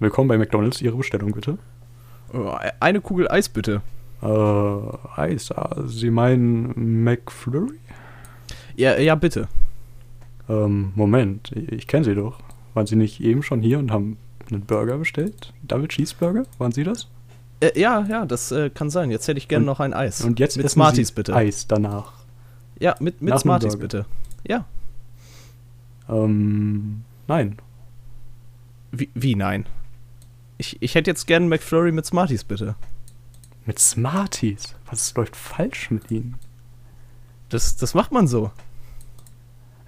Willkommen bei McDonalds. Ihre Bestellung bitte. Oh, Eine Kugel Eis bitte. Äh, Eis. ah, Sie meinen McFlurry? Ja, ja, bitte. Ähm, Moment. Ich, kenne Sie doch. Waren Sie nicht eben schon hier und haben einen Burger bestellt? Double Cheeseburger? Waren Sie das? Äh, ja, ja, das äh, kann sein. Jetzt hätte ich gerne Und- noch ein Eis. Und jetzt mit Smarties Sie bitte. Eis danach. Ja, mit, mit Nach Smarties bitte. Ja. Ähm, nein. Wie, wie nein? Ich, ich hätte jetzt gerne McFlurry mit Smarties bitte. Mit Smarties? Was läuft falsch mit Ihnen? Das, das macht man so.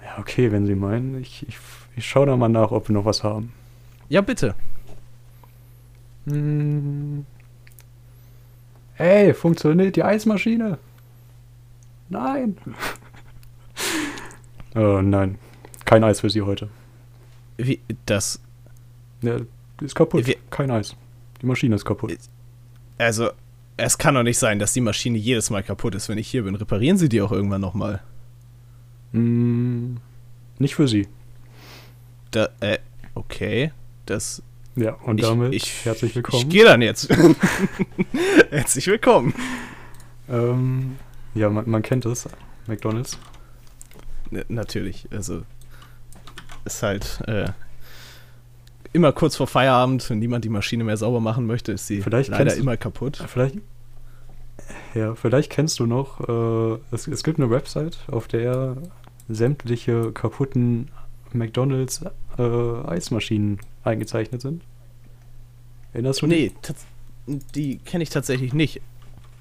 Ja, okay, wenn Sie meinen. Ich, ich, ich schaue da mal nach, ob wir noch was haben. Ja, bitte. Hm. Ey, funktioniert die Eismaschine? Nein. äh, nein. Kein Eis für Sie heute. Wie, das, Ja, die ist kaputt. Wir- Kein Eis. Die Maschine ist kaputt. also, es kann doch nicht sein, dass die Maschine jedes Mal kaputt ist, wenn ich hier bin. Reparieren Sie die auch irgendwann nochmal. Hm, nicht für Sie. Da, äh, okay. Das, Ja, und Ich- damit ich- herzlich willkommen. ich gehe dann jetzt. Herzlich willkommen. ähm, ja, man, man kennt es. McDonalds. Natürlich, also ist halt äh, immer kurz vor Feierabend, wenn niemand die Maschine mehr sauber machen möchte, ist sie Vielleicht leider du- immer kaputt. Vielleicht, ja, vielleicht kennst du noch, äh, es, es gibt eine Website, auf der sämtliche kaputten McDonalds äh, Eismaschinen eingezeichnet sind. Erinnerst du Nee, tats- die kenne ich tatsächlich nicht.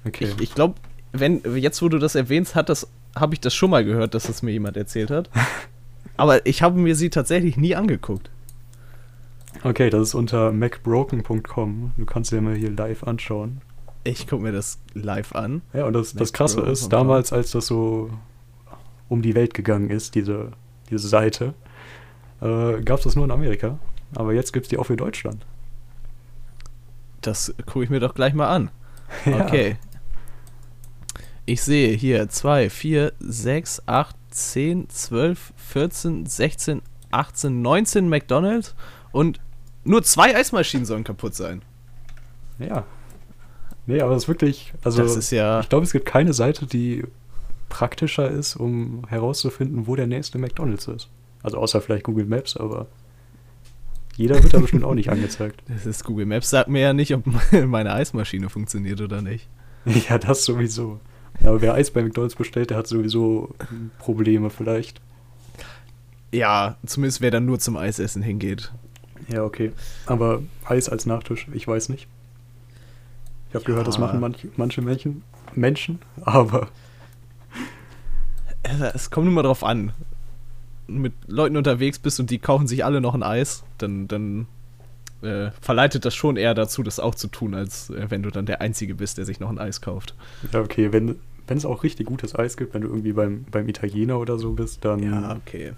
Okay. Ich, ich glaube, wenn jetzt wo du das erwähnst, hat das habe ich das schon mal gehört, dass das mir jemand erzählt hat. Aber ich habe mir sie tatsächlich nie angeguckt. Okay, das ist unter macbroken.com. Du kannst dir mal hier live anschauen. Ich gucke mir das live an. Ja, und das, das Krasse ist, damals, als das so um die Welt gegangen ist, diese, diese Seite, äh, gab es das nur in Amerika. Aber jetzt gibt es die auch für Deutschland. Das gucke ich mir doch gleich mal an. Ja. Okay. Ich sehe hier 2, 4, 6, 8, 10, 12, 14, 16, 18, 19 McDonalds und nur zwei Eismaschinen sollen kaputt sein. Ja. Nee, aber das ist wirklich, also das ist ja. ich glaube, es gibt keine Seite, die praktischer ist, um herauszufinden, wo der nächste McDonalds ist. Also außer vielleicht Google Maps, aber jeder wird da bestimmt auch nicht angezeigt. Das ist Google Maps, sagt mir ja nicht, ob meine Eismaschine funktioniert oder nicht. Ja, das sowieso. Aber wer Eis bei McDonalds bestellt, der hat sowieso Probleme vielleicht. Ja, zumindest wer dann nur zum Eisessen hingeht. Ja, okay. Aber Eis als Nachtisch, ich weiß nicht. Ich habe Ja. gehört, das machen manch, manche Menschen, Menschen, aber Es kommt nur mal drauf an. Mit Leuten unterwegs bist und die kaufen sich alle noch ein Eis, dann, dann äh, verleitet das schon eher dazu, das auch zu tun, als äh, wenn du dann der Einzige bist, der sich noch ein Eis kauft. ja, okay, wenn, wenn es auch richtig gutes Eis gibt, wenn du irgendwie beim, beim Italiener oder so bist, dann. Ja, okay.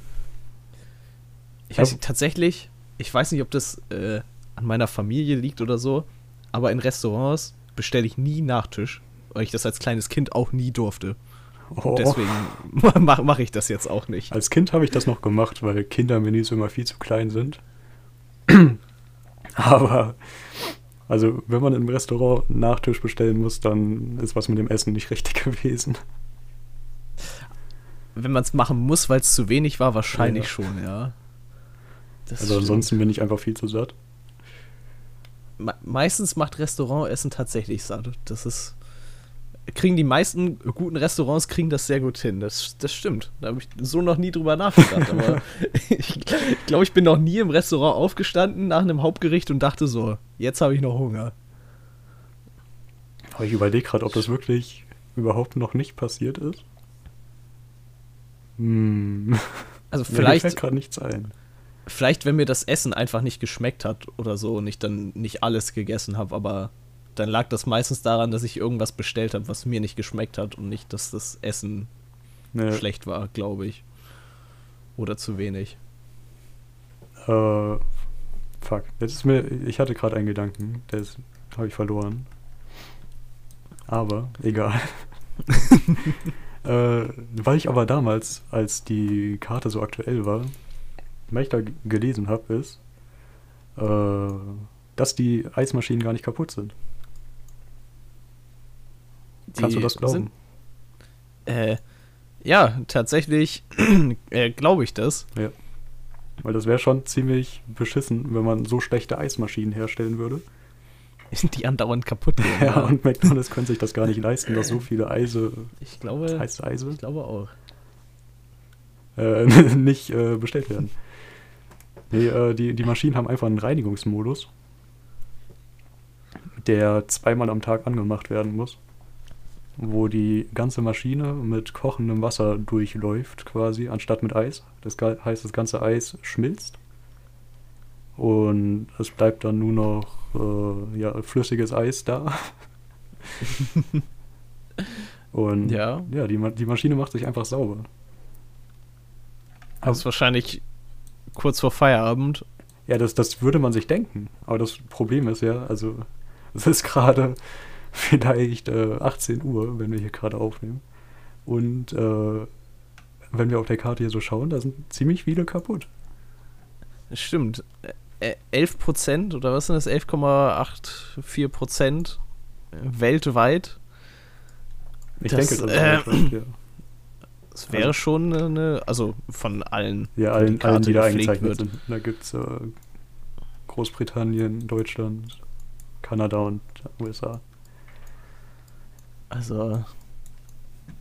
Ich Ja. weiß nicht, tatsächlich, ich weiß nicht, ob das äh, an meiner Familie liegt oder so, aber in Restaurants bestelle ich nie Nachtisch, weil ich das als kleines Kind auch nie durfte. Oh. Deswegen mache mach ich das jetzt auch nicht. Als Kind habe ich das noch gemacht, weil Kindermenüs immer viel zu klein sind. Aber, also, wenn man im Restaurant einen Nachtisch bestellen muss, dann ist was mit dem Essen nicht richtig gewesen. Wenn man es machen muss, weil es zu wenig war, wahrscheinlich Ja. schon, ja. Das Also, stimmt. ansonsten bin ich einfach viel zu satt. Me meistens macht Restaurantessen tatsächlich satt. Das ist. Kriegen die meisten guten Restaurants kriegen das sehr gut hin. Das, das stimmt. Da habe ich so noch nie drüber nachgedacht. aber ich glaube, ich bin noch nie im Restaurant aufgestanden nach einem Hauptgericht und dachte so, jetzt habe ich noch Hunger. Aber ich überlege gerade, ob das wirklich überhaupt noch nicht passiert ist. Hm. Also Mir vielleicht, fällt gerade nichts ein. Vielleicht, wenn mir das Essen einfach nicht geschmeckt hat oder so und ich dann nicht alles gegessen habe, aber dann lag das meistens daran, dass ich irgendwas bestellt habe, was mir nicht geschmeckt hat und nicht, dass das Essen Nee, schlecht war, glaube ich. Oder zu wenig. Äh, fuck. Jetzt ist mir. Ich hatte gerade einen Gedanken, der habe ich verloren. Aber, egal. äh, weil ich aber damals, als die Karte so aktuell war, g- gelesen habe, ist, äh, dass die Eismaschinen gar nicht kaputt sind. Kannst du Die das glauben? sind- Äh, ja, tatsächlich äh, glaube ich das. Ja. Weil das wäre schon ziemlich beschissen, wenn man so schlechte Eismaschinen herstellen würde. Die andauernd kaputt gehen. Ja, und McDonalds könnte sich das gar nicht leisten, dass so viele Eise, ich glaube, heiße Eise, ich glaube auch. äh, nicht äh, bestellt werden. Nee, äh, die, die Maschinen haben einfach einen Reinigungsmodus, der zweimal am Tag angemacht werden muss, wo die ganze Maschine mit kochendem Wasser durchläuft, quasi, anstatt mit Eis. Das heißt, das ganze Eis schmilzt und es bleibt dann nur noch äh, ja, flüssiges Eis da. und Ja. ja die, die Maschine macht sich einfach sauber. Das ist wahrscheinlich kurz vor Feierabend. Ja, das, das würde man sich denken. Aber das Problem ist ja, also es ist gerade vielleicht äh, 18 Uhr, wenn wir hier gerade aufnehmen. Und äh, wenn wir auf der Karte hier so schauen, da sind ziemlich viele kaputt. Stimmt. Äh, 11 Prozent oder was sind das? 11,84 Prozent weltweit. Ich Das, denke, das ist äh, ja. Das wäre Also- schon eine, also von allen. Ja, allen, allen Karte die da eingezeichnet sind. Da gibt es äh, Großbritannien, Deutschland, Kanada und USA. Also,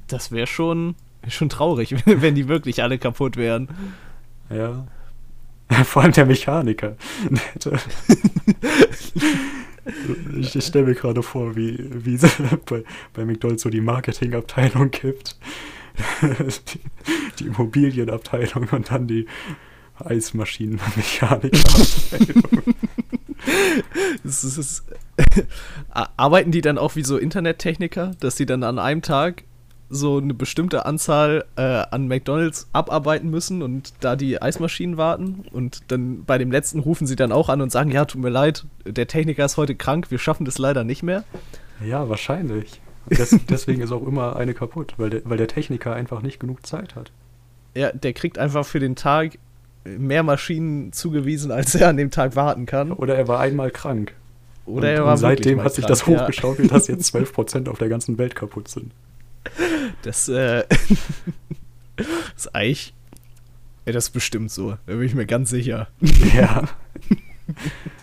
das wäre schon, schon traurig, wenn die wirklich alle kaputt wären. Ja. Vor allem der Mechaniker. Ich ich stelle mir gerade vor, wie, wie es bei, bei McDonalds so die Marketingabteilung gibt. Die, die Immobilienabteilung und dann die Eismaschinenmechanikerabteilung. Das ist, das ist, A- Arbeiten die dann auch wie so Internettechniker, dass sie dann an einem Tag so eine bestimmte Anzahl äh, an McDonalds abarbeiten müssen und da die Eismaschinen warten und dann bei dem letzten rufen sie dann auch an und sagen, ja, tut mir leid, der Techniker ist heute krank, wir schaffen das leider nicht mehr. Ja, wahrscheinlich. Des, deswegen ist auch immer eine kaputt, weil der, weil der Techniker einfach nicht genug Zeit hat. Ja, der kriegt einfach für den Tag mehr Maschinen zugewiesen, als er an dem Tag warten kann. Oder er war einmal krank. Oder und, er war und seitdem hat sich krank, das ja. hochgeschaukelt, dass jetzt 12% auf der ganzen Welt kaputt sind. Das, äh, ist eigentlich. Ja, das ist bestimmt so. Da bin ich mir ganz sicher. Ja.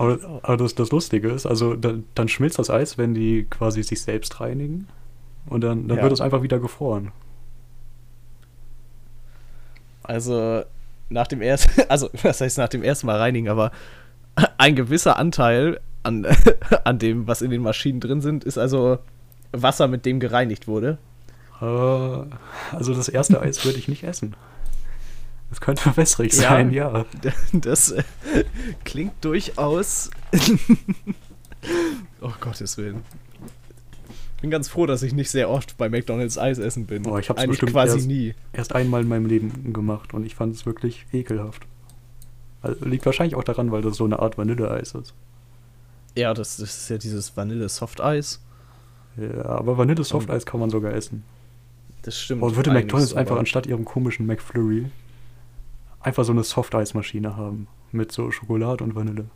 aber aber das, das Lustige ist, also dann, dann schmilzt das Eis, wenn die quasi sich selbst reinigen. Und dann, dann Ja. wird es einfach wieder gefroren. Also, nach dem ersten. Also, was heißt nach dem ersten Mal reinigen, aber ein gewisser Anteil an, an dem, was in den Maschinen drin sind, ist also Wasser, mit dem gereinigt wurde. Äh, also das erste Eis würde ich nicht essen. Das könnte wässrig Ja. sein, ja. Das äh, klingt durchaus. oh Gottes Willen. Bin ganz froh, dass ich nicht sehr oft bei McDonalds Eis essen bin. Boah, ich hab's Eigentlich bestimmt quasi erst- nie. Erst einmal in meinem Leben gemacht und ich fand es wirklich ekelhaft. Also, liegt wahrscheinlich auch daran, weil das so eine Art Vanilleeis ist. Ja, das, das ist ja dieses Vanille-Soft-Eis. Ja, aber Vanille-Softeis kann man sogar essen. Das stimmt. Und würde McDonalds einfach anstatt ihrem komischen McFlurry einfach so eine Softeismaschine haben. Mit so Schokolade und Vanille.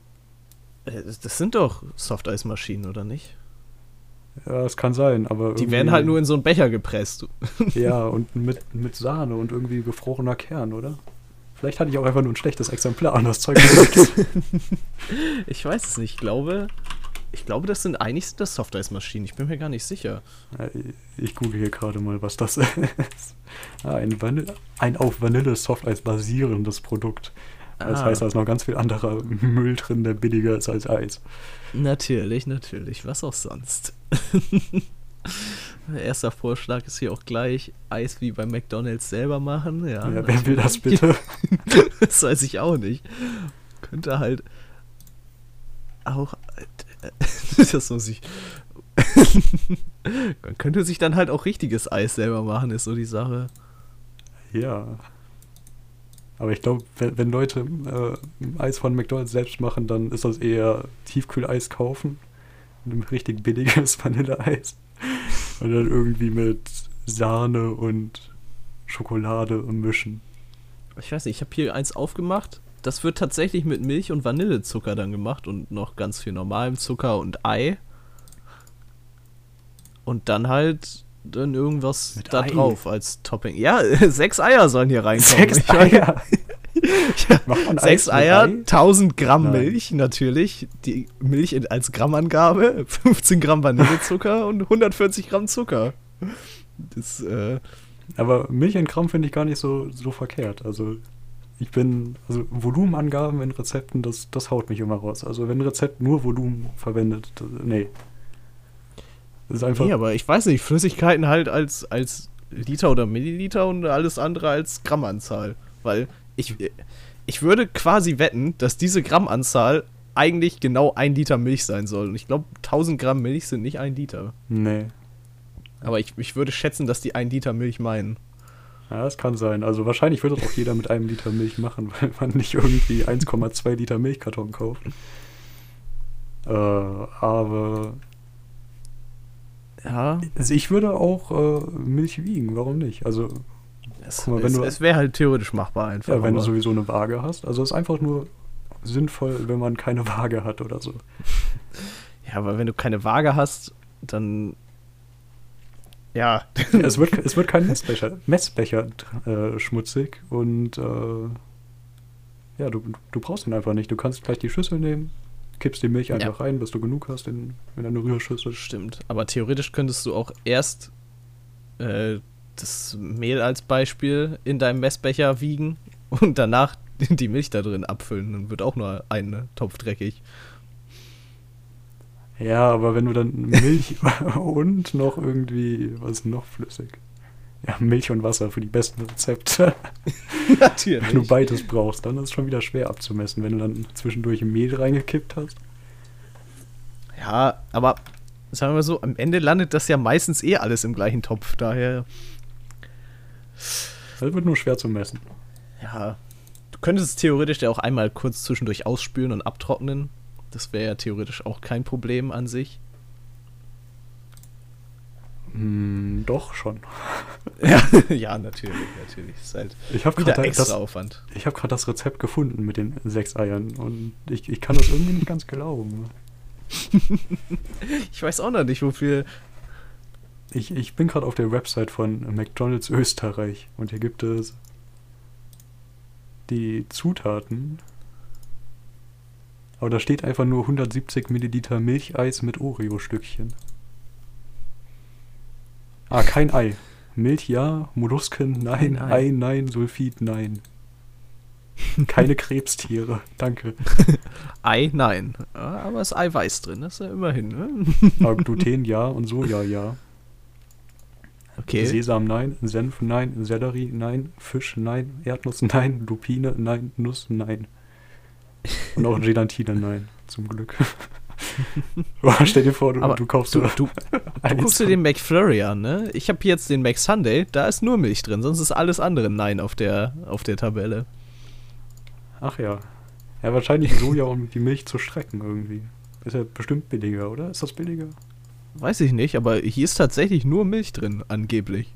Äh, Das sind doch Softeismaschinen, oder nicht? Ja, es kann sein, aber. Die werden halt nur in so einen Becher gepresst. Ja, und mit, mit Sahne und irgendwie gefrorener Kern, oder? Vielleicht hatte ich auch einfach nur ein schlechtes Exemplar an das Zeug. Ich weiß es nicht. Ich glaube, ich glaube, das sind eigentlich sind das Softeismaschinen. Ich bin mir gar nicht sicher. Ich google hier gerade mal, was das ist. Ah, ein, Vanille, ein auf Vanille-Softeis basierendes Produkt. Das Ah. heißt, da ist noch ganz viel anderer Müll drin, der billiger ist als Eis. Natürlich, natürlich. Was auch sonst. Erster Vorschlag ist hier auch gleich Eis wie bei McDonalds selber machen. Ja, Ja, wer will das bitte? das weiß ich auch nicht. Könnte halt auch. Das muss ich. Man könnte sich dann halt auch richtiges Eis selber machen, ist so die Sache. Ja. Aber ich glaube, wenn, wenn Leute äh, Eis von McDonalds selbst machen, dann ist das eher Tiefkühleis kaufen. Ein richtig billiges Vanilleeis. Und dann irgendwie mit Sahne und Schokolade mischen. Ich weiß nicht, ich habe hier eins aufgemacht. Das wird tatsächlich mit Milch und Vanillezucker dann gemacht und noch ganz viel normalem Zucker und Ei. Und dann halt dann irgendwas Mit da Ei? drauf als Topping. Ja, sechs Eier sollen hier reinkommen. Sechs Eier. Ja, Sechs Eier, Ei? 1000 Gramm Nein. Milch, natürlich. Die Milch als Grammangabe, 15 Gramm Vanillezucker und 140 Gramm Zucker. Das, äh, Aber Milch in Gramm finde ich gar nicht so, so verkehrt. Also ich bin, also Volumenangaben in Rezepten, das, das haut mich immer raus. Also wenn ein Rezept nur Volumen verwendet, das, nee. Das ist einfach, nee, aber ich weiß nicht, Flüssigkeiten halt als, als Liter oder Milliliter und alles andere als Grammanzahl. Weil ich, ich würde quasi wetten, dass diese Grammanzahl eigentlich genau ein Liter Milch sein soll. Und ich glaube, 1000 Gramm Milch sind nicht ein Liter. nee. Aber ich, ich würde schätzen, dass die ein Liter Milch meinen. Ja, das kann sein. Also wahrscheinlich würde das auch jeder mit einem Liter Milch machen, weil man nicht irgendwie 1,2 Liter Milchkarton kauft. Äh, aber Ja, also ich würde auch äh, Milch wiegen, warum nicht? Also es, mal, es, es wäre halt theoretisch machbar einfach. Ja, wenn du sowieso eine Waage hast. Also es ist einfach nur sinnvoll, wenn man keine Waage hat oder so. ja, aber wenn du keine Waage hast, dann. Ja. es, wird, es wird kein Messbecher, Messbecher äh, schmutzig und äh, ja, du, du brauchst ihn einfach nicht. Du kannst gleich die Schüssel nehmen, kippst die Milch einfach rein, bis du genug hast in, in eine Rührschüssel. Stimmt. Aber theoretisch könntest du auch erst äh, das Mehl als Beispiel in deinem Messbecher wiegen und danach die Milch da drin abfüllen. Dann wird auch nur ein Topf dreckig. Ja, aber wenn du dann Milch und noch irgendwie, was noch flüssig? Ja, Milch und Wasser für die besten Rezepte. Natürlich. Wenn du beides brauchst, dann ist es schon wieder schwer abzumessen, wenn du dann zwischendurch Mehl reingekippt hast. Ja, aber sagen wir mal so, am Ende landet das ja meistens eh alles im gleichen Topf. Daher, Das wird nur schwer zu messen. ja, du könntest es theoretisch ja auch einmal kurz zwischendurch ausspülen und abtrocknen. Das wäre ja theoretisch auch kein Problem an sich. Hm, doch schon. Ja, ja natürlich, natürlich. Ist halt Ich habe gerade extra das, Aufwand. ich hab grad das Rezept gefunden mit den sechs Eiern und ich, ich kann das irgendwie nicht ganz glauben. Ich weiß auch noch nicht, wofür. Ich, ich bin gerade auf der Website von McDonald's Österreich und hier gibt es die Zutaten. Aber da steht einfach nur 170 Milliliter Milcheis mit Oreo-Stückchen. Ah, kein Ei. Milch ja, Mollusken nein, Ei. Ei nein, Sulfid nein. Keine Krebstiere, danke. Ei, nein. Aber es ist Eiweiß drin, das ist ja immerhin, ne? Aber Gluten ja und Soja ja. Okay. Sesam nein, Senf nein, Sellerie nein, Fisch nein, Erdnuss nein, Lupine nein, Nuss nein. Und auch Gelatine nein, zum Glück. Stell dir vor, du, Aber du kaufst du, so du, du guckst dir den McFlurry an, ne? Ich habe jetzt den McSunday, da ist nur Milch drin, sonst ist alles andere Nein auf der, auf der Tabelle. Ach ja. Ja, wahrscheinlich Soja, um die Milch zu strecken irgendwie. Ist ja bestimmt billiger, oder? Ist das billiger? Weiß ich nicht, aber hier ist tatsächlich nur Milch drin, angeblich.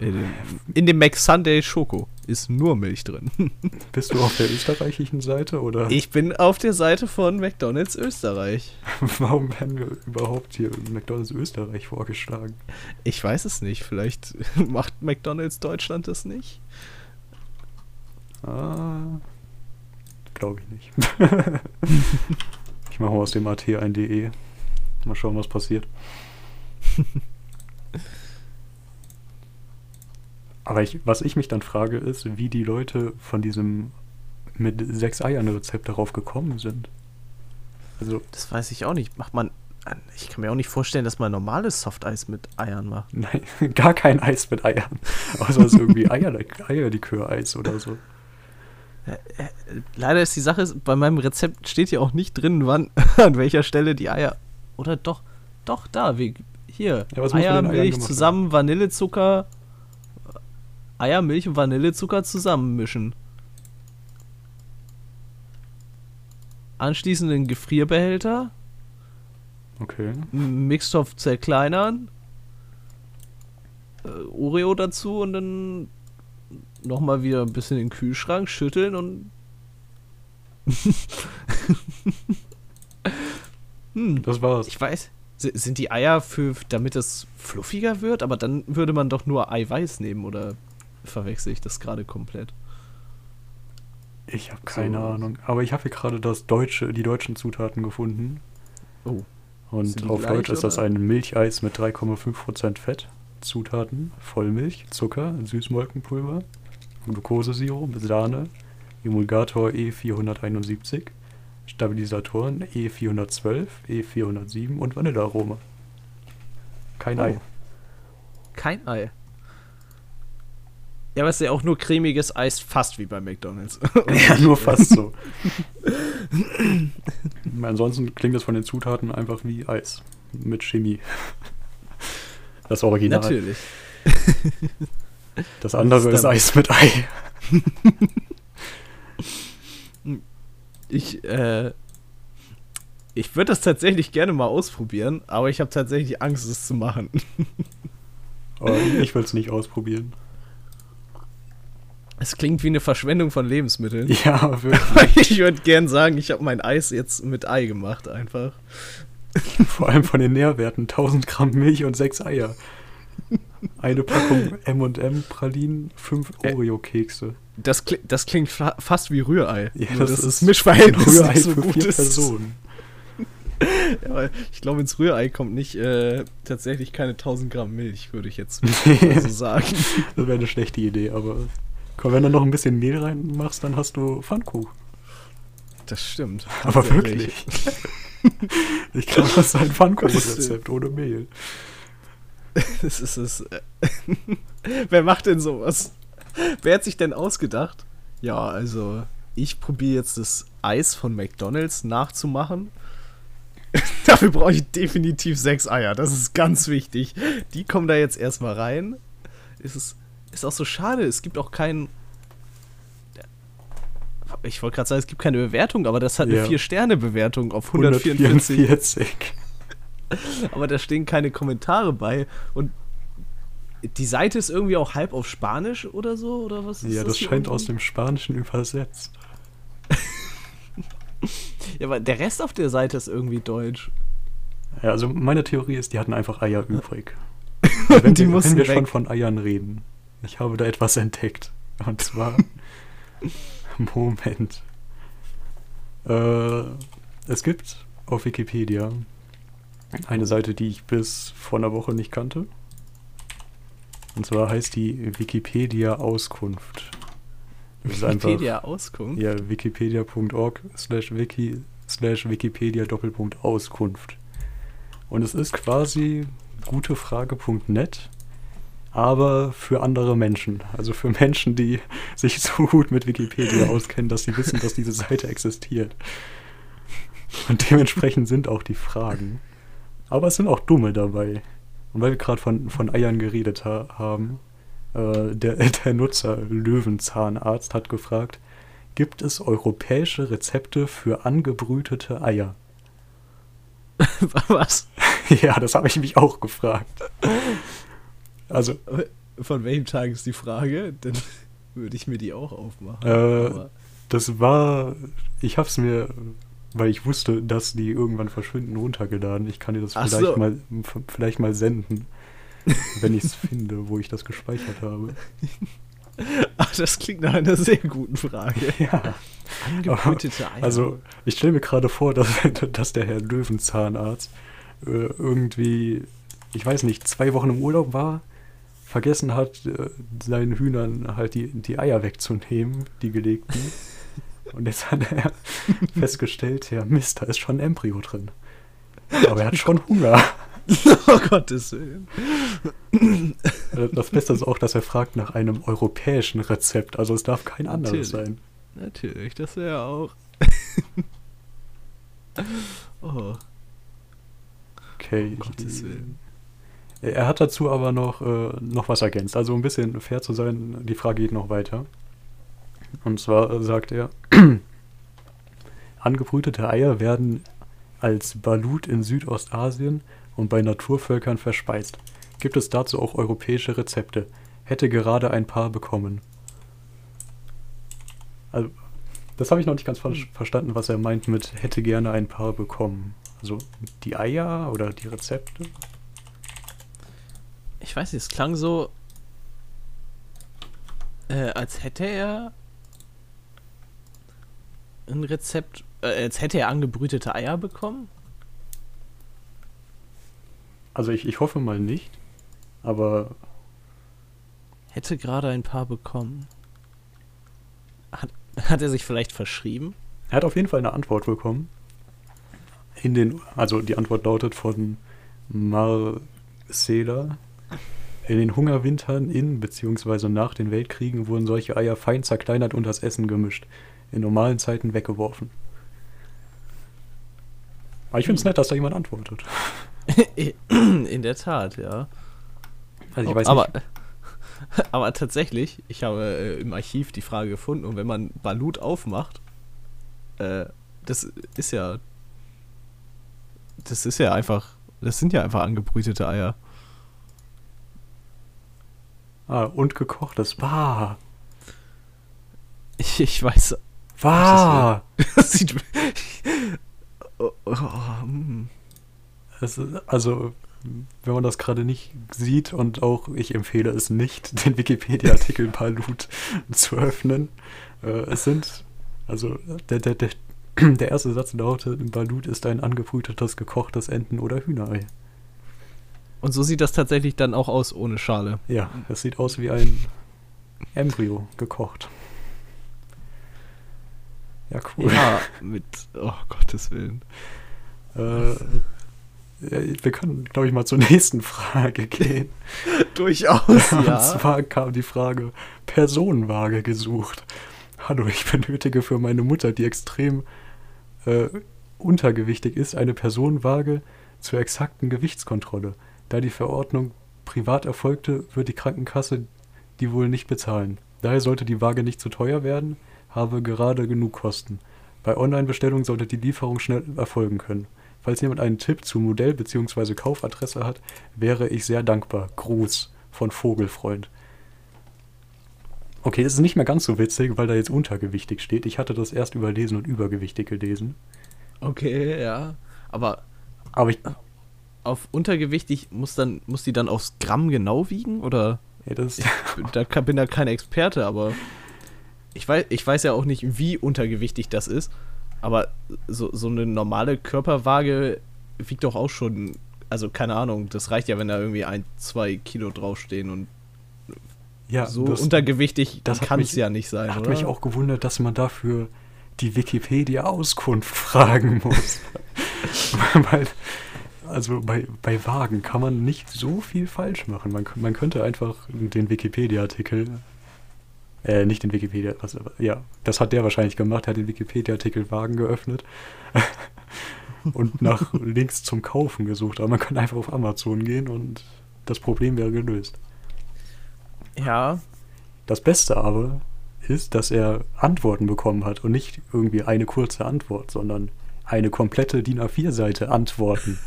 In dem, in dem McSunday Schoko ist nur Milch drin. Bist du auf der österreichischen Seite oder Ich bin auf der Seite von McDonald's Österreich. warum werden wir überhaupt hier McDonalds Österreich vorgeschlagen? Ich weiß es nicht, vielleicht macht McDonald's Deutschland das nicht. Ah, glaube ich nicht. ich mache mal aus dem AT ein DE. Mal schauen, was passiert. Aber ich, was ich mich dann frage, ist, wie die Leute von diesem mit sechs Eiern Rezept darauf gekommen sind. Also, Das weiß ich auch nicht. Macht man. Ich kann mir auch nicht vorstellen, dass man normales Softeis mit Eiern macht. nein, gar kein Eis mit Eiern. Außer es ist irgendwie Eier, Eierlikör-Eis oder so. Leider ist die Sache, bei meinem Rezept steht hier auch nicht drin, wann, an welcher Stelle die Eier. Oder doch, doch, da, wie, hier. Ja, Eier, Milch zusammen, Vanillezucker. Eier, Milch und Vanillezucker zusammenmischen. Anschließend in den Gefrierbehälter, Okay. Mixtopf zerkleinern, äh, Oreo dazu und dann nochmal wieder ein bisschen in den Kühlschrank schütteln und hm, Das war's. ich weiß. si- Sind die Eier für, damit es fluffiger wird? Aber dann würde man doch nur Eiweiß nehmen, oder verwechsel ich das gerade komplett? Ich habe keine So. Ahnung. Aber ich habe hier gerade das deutsche, die deutschen Zutaten gefunden. Oh. Und auf gleich, Deutsch ist das oder? ein Milcheis mit 3,5% Fett. Zutaten: Vollmilch, Zucker, Süßmolkenpulver, Glukosesirup, Sahne, Emulgator E471, Stabilisatoren E412, E407 und Vanillearoma. Kein Oh. Ei. Kein Ei. Ja, aber es ist ja auch nur cremiges Eis, fast wie bei McDonalds. Ja, nur fast so. Ansonsten klingt das von den Zutaten einfach wie Eis. Mit Chemie. Das Original. Natürlich. Das andere Das ist ist Eis mit Ei. Ich, äh. Ich würde das tatsächlich gerne mal ausprobieren, aber ich habe tatsächlich Angst, es zu machen. Aber ich will es nicht ausprobieren. Es klingt wie eine Verschwendung von Lebensmitteln. Ja, wirklich. Ich würde gern sagen, ich habe mein Eis jetzt mit Ei gemacht, einfach. Vor allem von den Nährwerten. 1000 Gramm Milch und 6 Eier. Eine Packung M&M Pralinen, 5 Äh. Oreo-Kekse. Das, kli das klingt fa fast wie Rührei. Ja, das dass ist das Mischverhältnis Rührei nicht so für gut vier ist. Personen. Ja, ich glaube, ins Rührei kommt nicht äh, tatsächlich keine 1000 Gramm Milch, würde ich jetzt so sagen. Das wäre eine schlechte Idee, aber komm, wenn du noch ein bisschen Mehl reinmachst, dann hast du Pfannkuchen. Das stimmt. Aber wirklich. Ich glaube, das ist ein Pfannkuchenrezept ohne Mehl. Das ist es. Wer macht denn sowas? Wer hat sich denn ausgedacht? Ja, also ich probiere jetzt das Eis von McDonald's nachzumachen. Dafür brauche ich definitiv sechs Eier. Das ist ganz wichtig. Die kommen da jetzt erstmal rein. Es ist, ist auch so schade. Es gibt auch keinen. Ich wollte gerade sagen, es gibt keine Bewertung, aber das hat eine Ja. 4-Sterne-Bewertung auf 144. 144. aber da stehen keine Kommentare bei. Und die Seite ist irgendwie auch halb auf Spanisch oder so, oder was ist Ja, das hier scheint unten? aus dem Spanischen übersetzt. Ja, aber der Rest auf der Seite ist irgendwie deutsch. Ja, also meine Theorie ist, die hatten einfach Eier übrig. Wenn die wir, wenn wir weg. schon von Eiern reden. Ich habe da etwas entdeckt. Und zwar. Moment. Äh, es gibt auf Wikipedia eine Seite, die ich bis vor einer Woche nicht kannte. Und zwar heißt die Wikipedia Auskunft. Wikipedia Auskunft. Ja, wikipedia.org slash wiki slash wikipedia Doppelpunkt Auskunft. Und es ist quasi gutefrage.net, aber für andere Menschen. Also für Menschen, die sich so gut mit Wikipedia auskennen, dass sie wissen, dass diese Seite existiert. Und dementsprechend sind auch die Fragen. Aber es sind auch dumme dabei. Und weil wir gerade von, von Eiern geredet ha haben, äh, der, der Nutzer Löwenzahnarzt hat gefragt, gibt es europäische Rezepte für angebrütete Eier? Was? ja, das habe ich mich auch gefragt. Also, Von welchem Tag ist die Frage? Dann würde ich mir die auch aufmachen. Äh, das war, ich habe es mir, weil ich wusste, dass die irgendwann verschwinden, runtergeladen. Ich kann dir das Ach vielleicht, so. mal, vielleicht mal senden, wenn ich es finde, wo ich das gespeichert habe. Ach, das klingt nach einer sehr guten Frage. Ja. Angebrütete Eier. Also, ich stelle mir gerade vor, dass, dass der Herr Löwenzahnarzt äh, irgendwie, ich weiß nicht, zwei Wochen im Urlaub war, vergessen hat, äh, seinen Hühnern halt die, die Eier wegzunehmen, die gelegten. Und jetzt hat er festgestellt, ja Mist, da ist schon ein Embryo drin. Aber er hat schon Hunger. oh Gottes Willen. Äh, Das Beste ist auch, dass er fragt nach einem europäischen Rezept. Also es darf kein anderes Natürlich. sein. Natürlich, das wäre auch. oh, Okay. um Gottes Willen. Er hat dazu aber noch, äh, noch was ergänzt. Also um ein bisschen fair zu sein, die Frage geht noch weiter. Und zwar äh, sagt er, angebrütete Eier werden als Balut in Südostasien und bei Naturvölkern verspeist. Gibt es dazu auch europäische Rezepte? Hätte gerade ein paar bekommen. Also, Das habe ich noch nicht ganz ver verstanden, was er meint mit hätte gerne ein paar bekommen. Also die Eier oder die Rezepte? Ich weiß nicht, es klang so, äh, als hätte er ein Rezept, äh, als hätte er angebrütete Eier bekommen. Also ich, ich hoffe mal nicht, aber Hätte gerade ein paar bekommen. Hat, hat er sich vielleicht verschrieben? er hat auf jeden Fall eine Antwort bekommen. In den, also die Antwort lautet von Marcela. In den Hungerwintern in bzw. nach den Weltkriegen wurden solche Eier fein zerkleinert und das Essen gemischt. In normalen Zeiten weggeworfen. Aber ich finde es nett, dass da jemand antwortet. In der Tat, ja. Also ich weiß aber, nicht. aber tatsächlich, ich habe äh, im Archiv die Frage gefunden und wenn man Balut aufmacht, äh, das ist ja. Das ist ja einfach. Das sind ja einfach angebrütete Eier. Ah, und gekochtes. Bah. Ich, ich weiß. Bah. Das sieht. Oh, oh, oh. Es ist, also, wenn man das gerade nicht sieht und auch ich empfehle es nicht, den Wikipedia-Artikel Balut zu öffnen. Äh, es sind, also der, der, der, der erste Satz lautet, Balut ist ein angebrütetes, gekochtes Enten- oder Hühnerei. Und so sieht das tatsächlich dann auch aus ohne Schale. Ja, es sieht aus wie ein Embryo gekocht. Ja, cool. Ja, mit. Oh Gottes Willen. Äh, ja, wir können, glaube ich, mal zur nächsten Frage gehen. Durchaus, Und zwar kam die Frage Personenwaage gesucht. Hallo, ich benötige für meine Mutter, die extrem äh, untergewichtig ist, eine Personenwaage zur exakten Gewichtskontrolle. Da die Verordnung privat erfolgte, wird die Krankenkasse die wohl nicht bezahlen. Daher sollte die Waage nicht zu teuer werden, habe gerade genug Kosten. Bei Online-Bestellung sollte die Lieferung schnell erfolgen können. Falls jemand einen Tipp zu Modell- bzw. Kaufadresse hat, wäre ich sehr dankbar. Gruß von Vogelfreund. Okay, das ist nicht mehr ganz so witzig, weil da jetzt untergewichtig steht. Ich hatte das erst überlesen und übergewichtig gelesen. Okay, ja. Aber Aber ich, auf untergewichtig muss dann muss die dann aufs Gramm genau wiegen oder ja, das, da kann- bin da kein Experte, aber ich weiß ich weiß ja auch nicht, wie untergewichtig das ist, aber so, so eine normale Körperwaage wiegt doch auch schon, also keine Ahnung, das reicht ja, wenn da irgendwie ein, zwei Kilo draufstehen und ja, so das, untergewichtig kann es ja nicht sein, hat oder? mich auch gewundert, dass man dafür die Wikipedia-Auskunft fragen muss. Weil, also bei, bei Wagen kann man nicht so viel falsch machen. Man, man könnte einfach den Wikipedia-Artikel, äh, nicht den Wikipedia, was, ja, das hat der wahrscheinlich gemacht, er hat den Wikipedia-Artikel Wagen geöffnet und nach Links zum Kaufen gesucht. Aber man kann einfach auf Amazon gehen und das Problem wäre gelöst. Ja, Das Beste aber ist, dass er Antworten bekommen hat und nicht irgendwie eine kurze Antwort, sondern eine komplette DIN A4-Seite Antworten.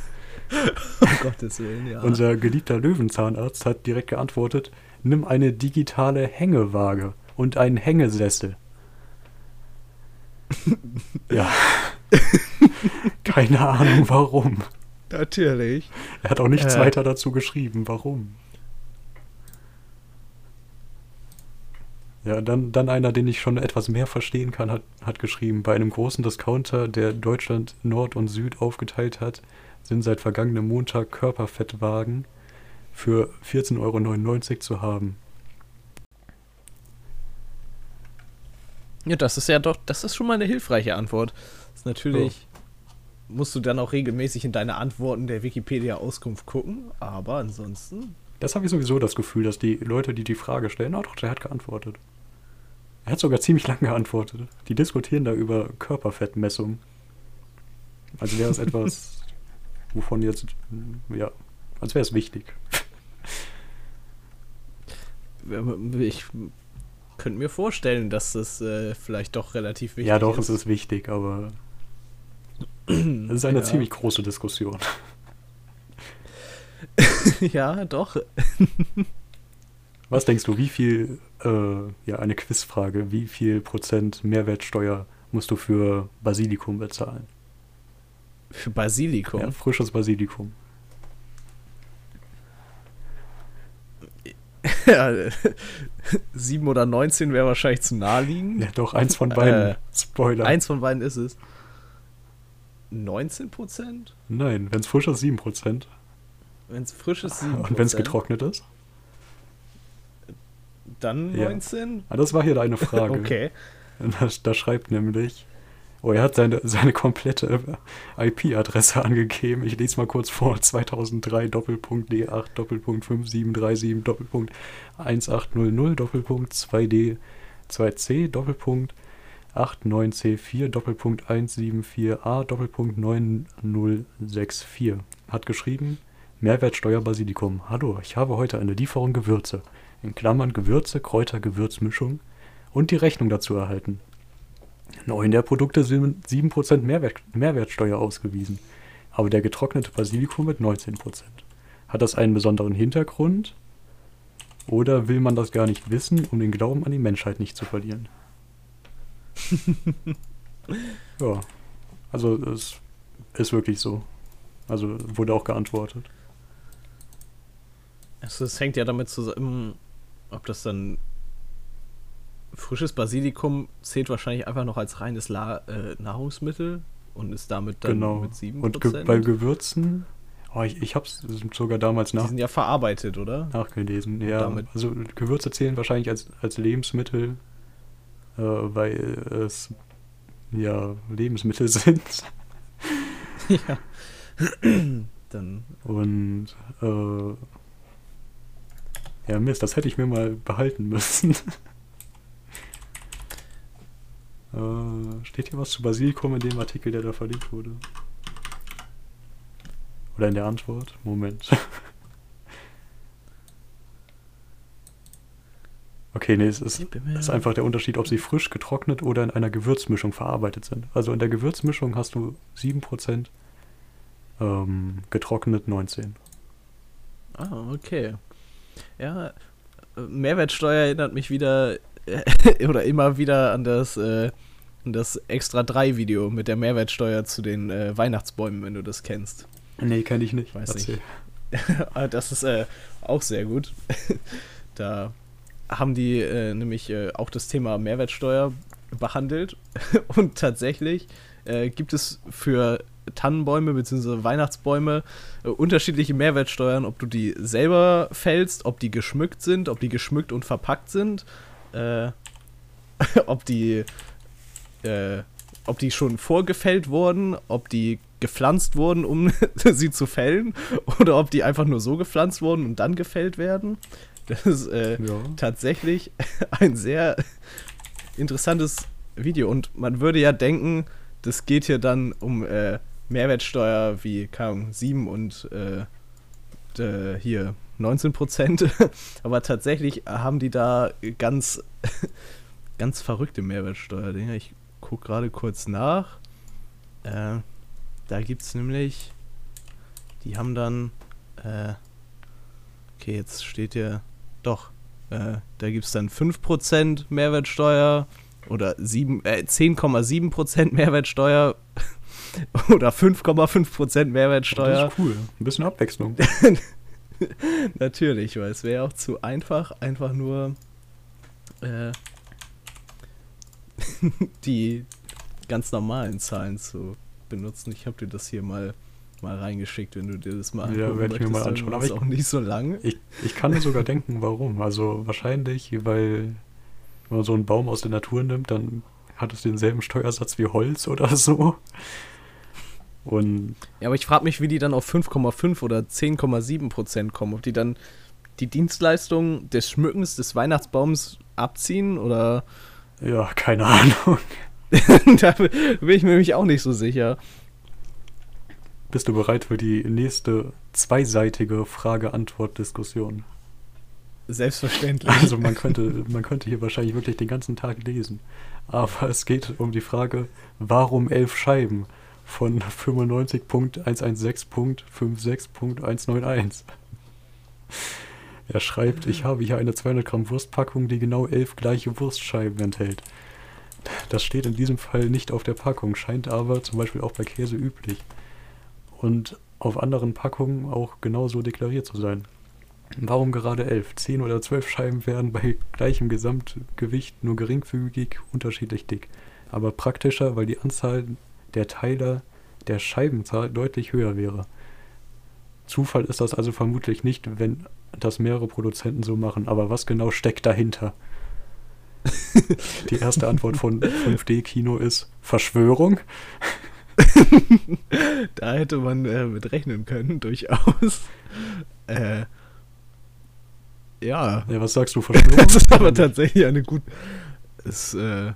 um Gottes Willen, ja. Unser geliebter Löwenzahnarzt hat direkt geantwortet, nimm eine digitale Hängewaage und einen Hängesessel. ja. Keine Ahnung warum. Natürlich. Er hat auch nichts Äh. weiter dazu geschrieben, warum. Ja, dann, dann einer, den ich schon etwas mehr verstehen kann, hat, hat geschrieben, bei einem großen Discounter, der Deutschland Nord und Süd aufgeteilt hat, sind seit vergangenem Montag Körperfettwagen für 14,99 Euro zu haben. Ja, das ist ja doch, das ist schon mal eine hilfreiche Antwort. Das ist natürlich, musst du dann auch regelmäßig in deine Antworten der Wikipedia-Auskunft gucken, aber ansonsten, Das habe ich sowieso das Gefühl, dass die Leute, die die Frage stellen, ah doch, der hat geantwortet. Er hat sogar ziemlich lange geantwortet. Die diskutieren da über Körperfettmessung. Also wäre es etwas, wovon jetzt, ja, als wäre es wichtig. ich könnte mir vorstellen, dass das äh, vielleicht doch relativ wichtig ja, doch, ist. es ist wichtig, aber es ist eine Ja. ziemlich große Diskussion. ja, doch. Was denkst du, wie viel, äh, ja, eine Quizfrage, wie viel Prozent Mehrwertsteuer musst du für Basilikum bezahlen. Für Basilikum? Ja, frisches Basilikum. Ja, 7 oder 19 wäre wahrscheinlich zu naheliegend. Ja, doch, eins von beiden. Äh, Spoiler. Eins von beiden ist es. 19 Prozent? Nein, wenn es frisch ist, 7 Prozent. Wenn es frisch ist, 7 Und wenn es getrocknet ist? Dann Ja. 19? Ah, das war hier deine Frage. Okay. Da, da schreibt nämlich, oh, er hat seine, seine komplette IP-Adresse angegeben. Ich lese mal kurz vor. 2003 Doppelpunkt D8 Doppelpunkt 5737 Doppelpunkt 1800 Doppelpunkt 2D 2C Doppelpunkt 89C4 Doppelpunkt 174A Doppelpunkt 9064. Hat geschrieben, Mehrwertsteuer Basilikum. Hallo, ich habe heute eine Lieferung Gewürze. In Klammern Gewürze, Kräuter, Gewürzmischung und die Rechnung dazu erhalten. Neun der Produkte sind 7% Mehrwert, Mehrwertsteuer ausgewiesen, aber der getrocknete Basilikum mit 19%. Hat das einen besonderen Hintergrund oder will man das gar nicht wissen, um den Glauben an die Menschheit nicht zu verlieren? ja, also es ist wirklich so. Also wurde auch geantwortet. Also es hängt ja damit zusammen, ob das dann frisches Basilikum zählt wahrscheinlich einfach noch als reines La äh, Nahrungsmittel und ist damit dann genau. mit 7%. Und ge bei Gewürzen, oh, ich, ich habe es sogar damals Die nach sind ja verarbeitet, oder? nachgelesen. Ja, damit- also Gewürze zählen wahrscheinlich als, als Lebensmittel, äh, weil es ja Lebensmittel sind. ja. dann Und äh, ja, Mist, das hätte ich mir mal behalten müssen. äh, steht hier was zu Basilikum in dem Artikel, der da verlinkt wurde? Oder in der Antwort? Moment. okay, nee, es ist, ist einfach der Unterschied, ob sie frisch getrocknet oder in einer Gewürzmischung verarbeitet sind. Also in der Gewürzmischung hast du 7%, ähm, getrocknet 19%. Ah, okay. Ja, äh, Mehrwertsteuer erinnert mich wieder oder immer wieder an das, äh, an das Extra 3 Video mit der Mehrwertsteuer zu den äh, Weihnachtsbäumen, wenn du das kennst. Nee, kenne ich nicht. Weiß Erzähl. Ah, das ist äh, auch sehr gut. da haben die äh, nämlich äh, auch das Thema Mehrwertsteuer behandelt und tatsächlich äh, gibt es für Tannenbäume bzw. Weihnachtsbäume äh, unterschiedliche Mehrwertsteuern, ob du die selber fällst, ob die geschmückt sind, ob die geschmückt und verpackt sind, äh, ob die äh, ob die schon vorgefällt wurden, ob die gepflanzt wurden, um sie zu fällen, oder ob die einfach nur so gepflanzt wurden und dann gefällt werden. Das ist äh, Ja. tatsächlich ein sehr interessantes Video. Und man würde ja denken, das geht hier dann um äh, Mehrwertsteuer wie keine Ahnung, 7 und äh, hier 19 Prozent. Aber tatsächlich haben die da ganz, ganz verrückte Mehrwertsteuer-Dinger. Ich gucke gerade kurz nach. Äh, da gibt es nämlich, die haben dann, äh, okay, jetzt steht hier, doch, äh, da gibt es dann 5% Mehrwertsteuer oder sieben- äh, 10,7% Mehrwertsteuer oder 5,5% Mehrwertsteuer. Das ist cool. Ein bisschen Abwechslung. Natürlich, weil es wäre auch zu einfach, einfach nur äh, die ganz normalen Zahlen zu benutzen. Ich habe dir das hier mal, mal reingeschickt, wenn du dir das mal Ja, angucken werd ich mir mal anschauen. Aber ist auch nicht so lang. Ich, ich kann mir sogar denken, warum. Also wahrscheinlich, weil wenn man so einen Baum aus der Natur nimmt, dann hat es denselben Steuersatz wie Holz oder so. Und Ja, aber ich frage mich, wie die dann auf 5,5 oder 10,7 Prozent kommen. Ob die dann die Dienstleistung des Schmückens des Weihnachtsbaums abziehen oder ja, keine Ahnung. da bin ich mir nämlich auch nicht so sicher. Bist du bereit für die nächste zweiseitige Frage-Antwort-Diskussion? Selbstverständlich. Also man könnte, man könnte hier wahrscheinlich wirklich den ganzen Tag lesen. Aber es geht um die Frage, warum elf Scheiben von 95.116.56.191? Er schreibt, ich habe hier eine 200 Gramm Wurstpackung, die genau elf gleiche Wurstscheiben enthält. Das steht in diesem Fall nicht auf der Packung, scheint aber zum Beispiel auch bei Käse üblich. Und auf anderen Packungen auch genauso deklariert zu sein. Warum gerade 11? 10 oder 12 Scheiben wären bei gleichem Gesamtgewicht nur geringfügig unterschiedlich dick. Aber praktischer, weil die Anzahl der Teiler der Scheibenzahl deutlich höher wäre. Zufall ist das also vermutlich nicht, wenn das mehrere Produzenten so machen. Aber was genau steckt dahinter? Die erste Antwort von 5D-Kino ist Verschwörung. da hätte man äh, mit rechnen können, durchaus. Äh, ja. Ja, was sagst du, Verschwörung? das ist aber tatsächlich eine gut. Ist, äh,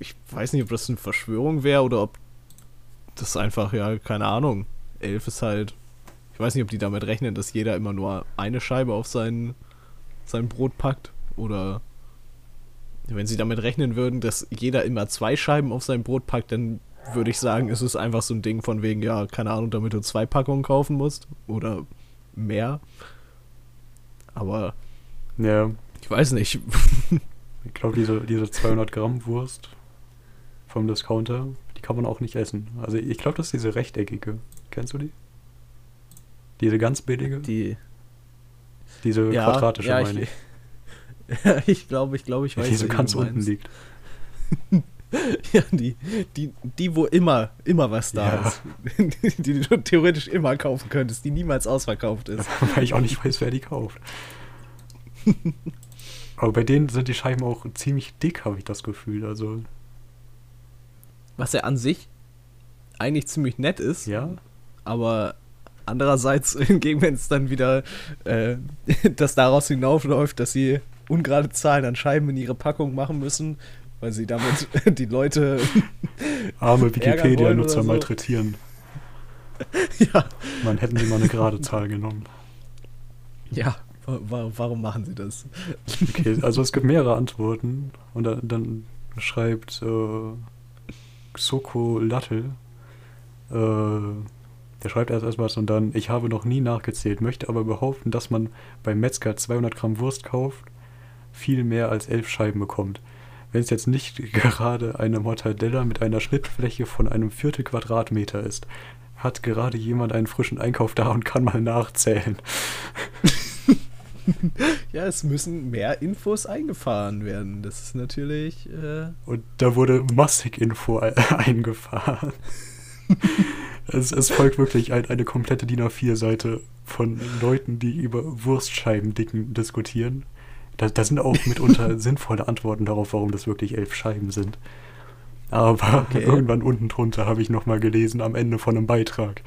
ich weiß nicht, ob das eine Verschwörung wäre oder ob das einfach, ja, keine Ahnung. Elf ist halt. Ich weiß nicht, ob die damit rechnen, dass jeder immer nur eine Scheibe auf sein, sein Brot packt. Oder wenn sie damit rechnen würden, dass jeder immer zwei Scheiben auf sein Brot packt, dann würde ich sagen, ist es einfach so ein Ding von wegen, ja, keine Ahnung, damit du zwei Packungen kaufen musst. Oder mehr. Aber. Ja. Ich weiß nicht. ich glaube, diese, diese 200 Gramm Wurst vom Discounter, die kann man auch nicht essen. Also ich glaube, das ist diese rechteckige. Kennst du die? Diese ganz billige? Die. Diese ja, quadratische, ja, meine ich. Ja, ich glaube, ich glaube, ich weiß. Die so ganz unten liegt. Ja, die, die, die, wo immer, immer was da Ja. ist. Die du theoretisch immer kaufen könntest, die niemals ausverkauft ist. Weil ich auch nicht weiß, wer die kauft. Aber bei denen sind die Scheiben auch ziemlich dick, habe ich das Gefühl. Also, Was ja an sich eigentlich ziemlich nett ist, ja. aber andererseits hingegen, wenn es dann wieder äh, das daraus hinaufläuft, dass sie ungerade Zahlen an Scheiben in ihre Packung machen müssen, weil sie damit die Leute Arme Wikipedia-Nutzer so. malträtieren. ja, Man hätten sie mal eine gerade Zahl genommen. ja, wa wa warum machen sie das? Okay, also es gibt mehrere Antworten. Und dann, dann schreibt äh, Xoko Lattel. Äh, der schreibt erst erst was und dann, ich habe noch nie nachgezählt, möchte aber behaupten, dass man beim Metzger 200 Gramm Wurst kauft, viel mehr als elf Scheiben bekommt. Wenn es jetzt nicht gerade eine Mortadella mit einer Schnittfläche von einem Viertel Quadratmeter ist, hat gerade jemand einen frischen Einkauf da und kann mal nachzählen. Ja, es müssen mehr Infos eingefahren werden. Das ist natürlich. Äh, Und da wurde massig Info e- eingefahren. es, es folgt wirklich ein, eine komplette DIN A4-Seite von Leuten, die über Wurstscheibendicken diskutieren. Da, da sind auch mitunter sinnvolle Antworten darauf, warum das wirklich elf Scheiben sind. Aber Okay. irgendwann unten drunter habe ich nochmal gelesen, am Ende von einem Beitrag.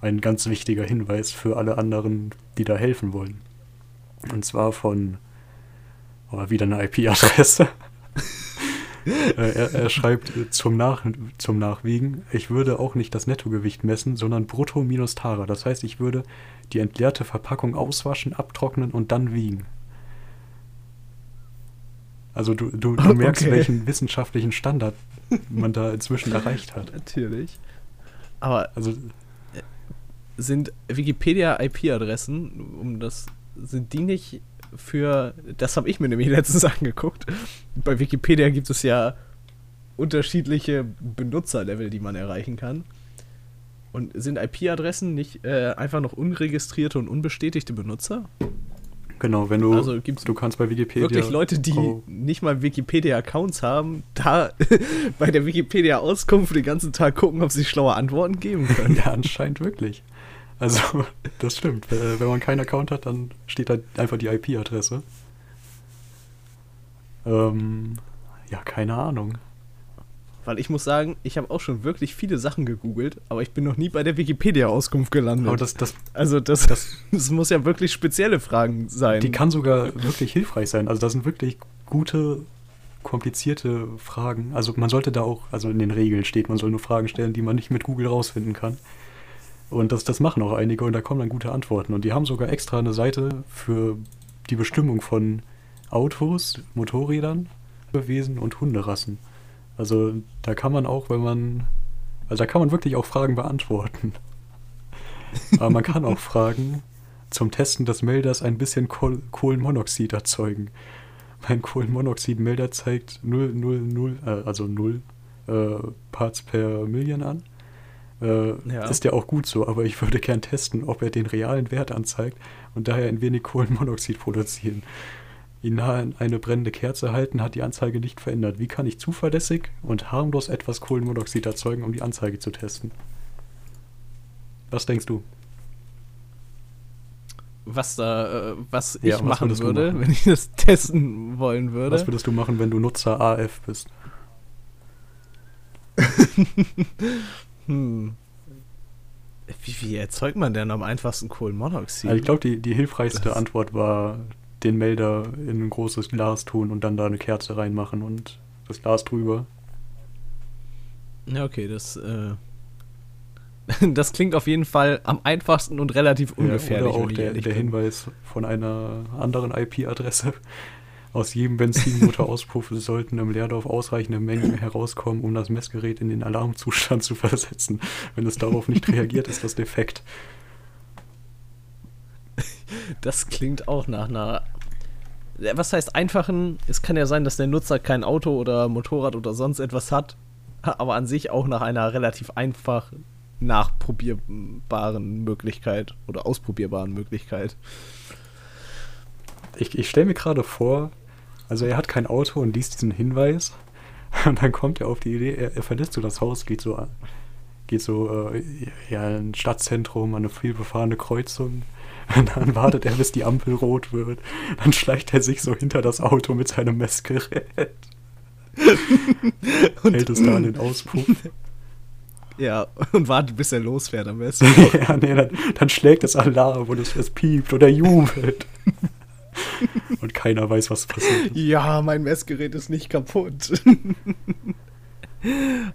Ein ganz wichtiger Hinweis für alle anderen, die da helfen wollen. Und zwar von oh, wieder eine IP-Adresse. Äh, er, er schreibt äh, zum, Nach zum Nachwiegen, ich würde auch nicht das Nettogewicht messen, sondern brutto minus Tara. Das heißt, ich würde die entleerte Verpackung auswaschen, abtrocknen und dann wiegen. Also du, du, du merkst, Okay. welchen wissenschaftlichen Standard man da inzwischen erreicht hat. natürlich. Aber Also sind Wikipedia-IP-Adressen, um das, sind die nicht für, das habe ich mir nämlich letztens angeguckt. Bei Wikipedia gibt es ja unterschiedliche Benutzerlevel, die man erreichen kann. Und sind IP-Adressen nicht äh, einfach noch unregistrierte und unbestätigte Benutzer? genau, wenn du, Also gibt's du kannst bei Wikipedia... Wirklich Leute, die Oh, nicht mal Wikipedia-Accounts haben, da bei der Wikipedia-Auskunft den ganzen Tag gucken, ob sie schlaue Antworten geben können. Ja, anscheinend wirklich. Also, das stimmt. Äh, Wenn man keinen Account hat, dann steht da einfach die IP-Adresse. Ähm, ja, keine Ahnung. Weil ich muss sagen, ich habe auch schon wirklich viele Sachen gegoogelt, aber ich bin noch nie bei der Wikipedia-Auskunft gelandet. Aber das, das, also das, das, muss ja wirklich spezielle Fragen sein. die kann sogar wirklich hilfreich sein. Also, das sind wirklich gute, komplizierte Fragen. Also, man sollte da auch, also in den Regeln steht, man soll nur Fragen stellen, die man nicht mit Google rausfinden kann. Und das, das machen auch einige und da kommen dann gute Antworten. Und die haben sogar extra eine Seite für die Bestimmung von Autos, Motorrädern, Wesen und Hunderassen. Also da kann man auch, wenn man, also da kann man wirklich auch Fragen beantworten. Aber man kann auch Fragen zum Testen des Melders ein bisschen Kohl Kohlenmonoxid erzeugen. mein Kohlenmonoxidmelder zeigt 0, 0, 0, äh, also 0 äh, Parts per Million an. Äh, Ja. Ist ja auch gut so, aber ich würde gern testen, ob er den realen Wert anzeigt und daher ein wenig Kohlenmonoxid produzieren. Ihn nahe an eine brennende Kerze halten hat die Anzeige nicht verändert. Wie kann ich zuverlässig und harmlos etwas Kohlenmonoxid erzeugen, um die Anzeige zu testen? Was denkst du? Was da, äh, was Ja, ich machen würde, machen? wenn ich das testen wollen würde. Was würdest du machen, wenn du Nutzer AF bist? Hm. Wie, wie erzeugt man denn am einfachsten Kohlenmonoxid? Also ich glaube, die, die hilfreichste Das- Antwort war, den Melder in ein großes Glas tun und dann da eine Kerze reinmachen und das Glas drüber. Ja, okay, das, äh, das klingt auf jeden Fall am einfachsten und relativ ungefährlich. Ja, oder auch der, der. Hinweis von einer anderen IP-Adresse. Aus jedem Benzinmotorauspuff sollten im Leerdorf ausreichende Mengen herauskommen, um das Messgerät in den Alarmzustand zu versetzen. Wenn es darauf nicht reagiert, ist das defekt. Das klingt auch nach einer. Was heißt einfachen? Es kann ja sein, dass der Nutzer kein Auto oder Motorrad oder sonst etwas hat, aber an sich auch nach einer relativ einfach nachprobierbaren Möglichkeit oder ausprobierbaren Möglichkeit. Ich, ich stelle mir gerade vor, also er hat kein Auto und liest diesen Hinweis und dann kommt er auf die Idee, er, er verlässt so das Haus, geht so, geht so äh, ja, in ein Stadtzentrum, an eine vielbefahrene Kreuzung. Und dann wartet er, bis die Ampel rot wird. Dann schleicht er sich so hinter das Auto mit seinem Messgerät. hält es da an den Auspuff. Ja, und wartet, bis er losfährt am besten. ja, nee, dann, dann schlägt es Alarm und es, es piept oder jubelt. und keiner weiß, was passiert. ist. ja, mein Messgerät ist nicht kaputt.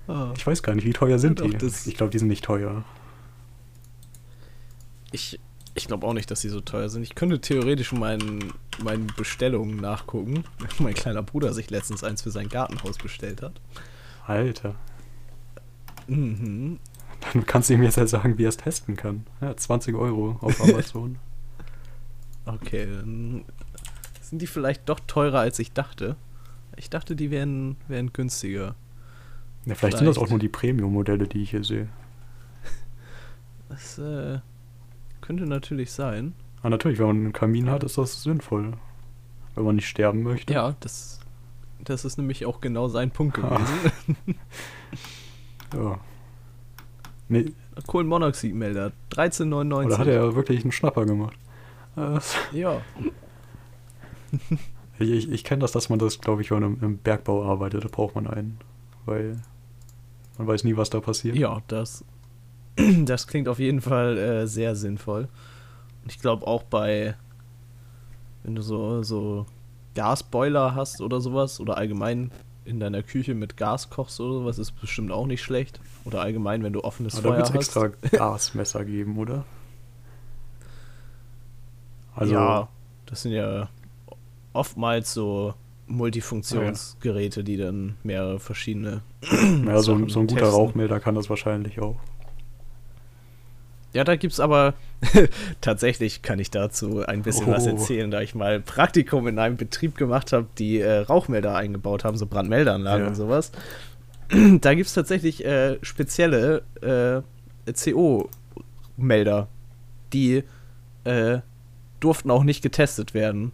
Oh. Ich weiß gar nicht, wie teuer sind Doch, die? das- Ich glaube, die sind nicht teuer. Ich, ich glaube auch nicht, dass sie so teuer sind. Ich könnte theoretisch meinen, meinen Bestellungen nachgucken. Mein kleiner Bruder sich letztens eins für sein Gartenhaus bestellt hat. Alter. Mhm. Dann kannst du ihm jetzt ja sagen, wie er es testen kann. Ja, 20 Euro auf Amazon. Okay, dann sind die vielleicht doch teurer, als ich dachte. Ich dachte, die wären, wären günstiger. ja, vielleicht sind das auch Vielleicht. nur die Premium-Modelle, die ich hier sehe. Das äh, könnte natürlich sein. Aber natürlich, wenn man einen Kamin hat, ist das sinnvoll. Wenn man nicht sterben möchte. Ja, das, das ist nämlich auch genau sein Punkt Ah. gewesen. ja. Nee, Kohlenmonoxidmelder, 13,99. oder hat er wirklich einen Schnapper gemacht? Äh, Ja. Ich, ich kenne das, dass man das, glaube ich, wenn man im, Bergbau arbeitet, da braucht man einen. Weil man weiß nie, was da passiert. Ja, das, das klingt auf jeden Fall äh, sehr sinnvoll. Und ich glaube auch bei, wenn du so, so Gasboiler hast oder sowas, oder allgemein in deiner Küche mit Gas kochst oder sowas, ist bestimmt auch nicht schlecht. Oder allgemein, wenn du offenes Aber da Feuer wird es hast. extra Gasmesser geben, oder? Also, ja, das sind ja oftmals so Multifunktionsgeräte, die dann mehrere verschiedene. ja, so, so ein guter testen. Rauchmelder kann das wahrscheinlich auch. Ja, da gibt's aber tatsächlich kann ich dazu ein bisschen was Oh. erzählen, da ich mal Praktikum in einem Betrieb gemacht habe, die äh, Rauchmelder eingebaut haben, so Brandmeldeanlagen Ja. und sowas. Da gibt's tatsächlich äh, spezielle äh, CO-Melder, die äh, durften auch nicht getestet werden.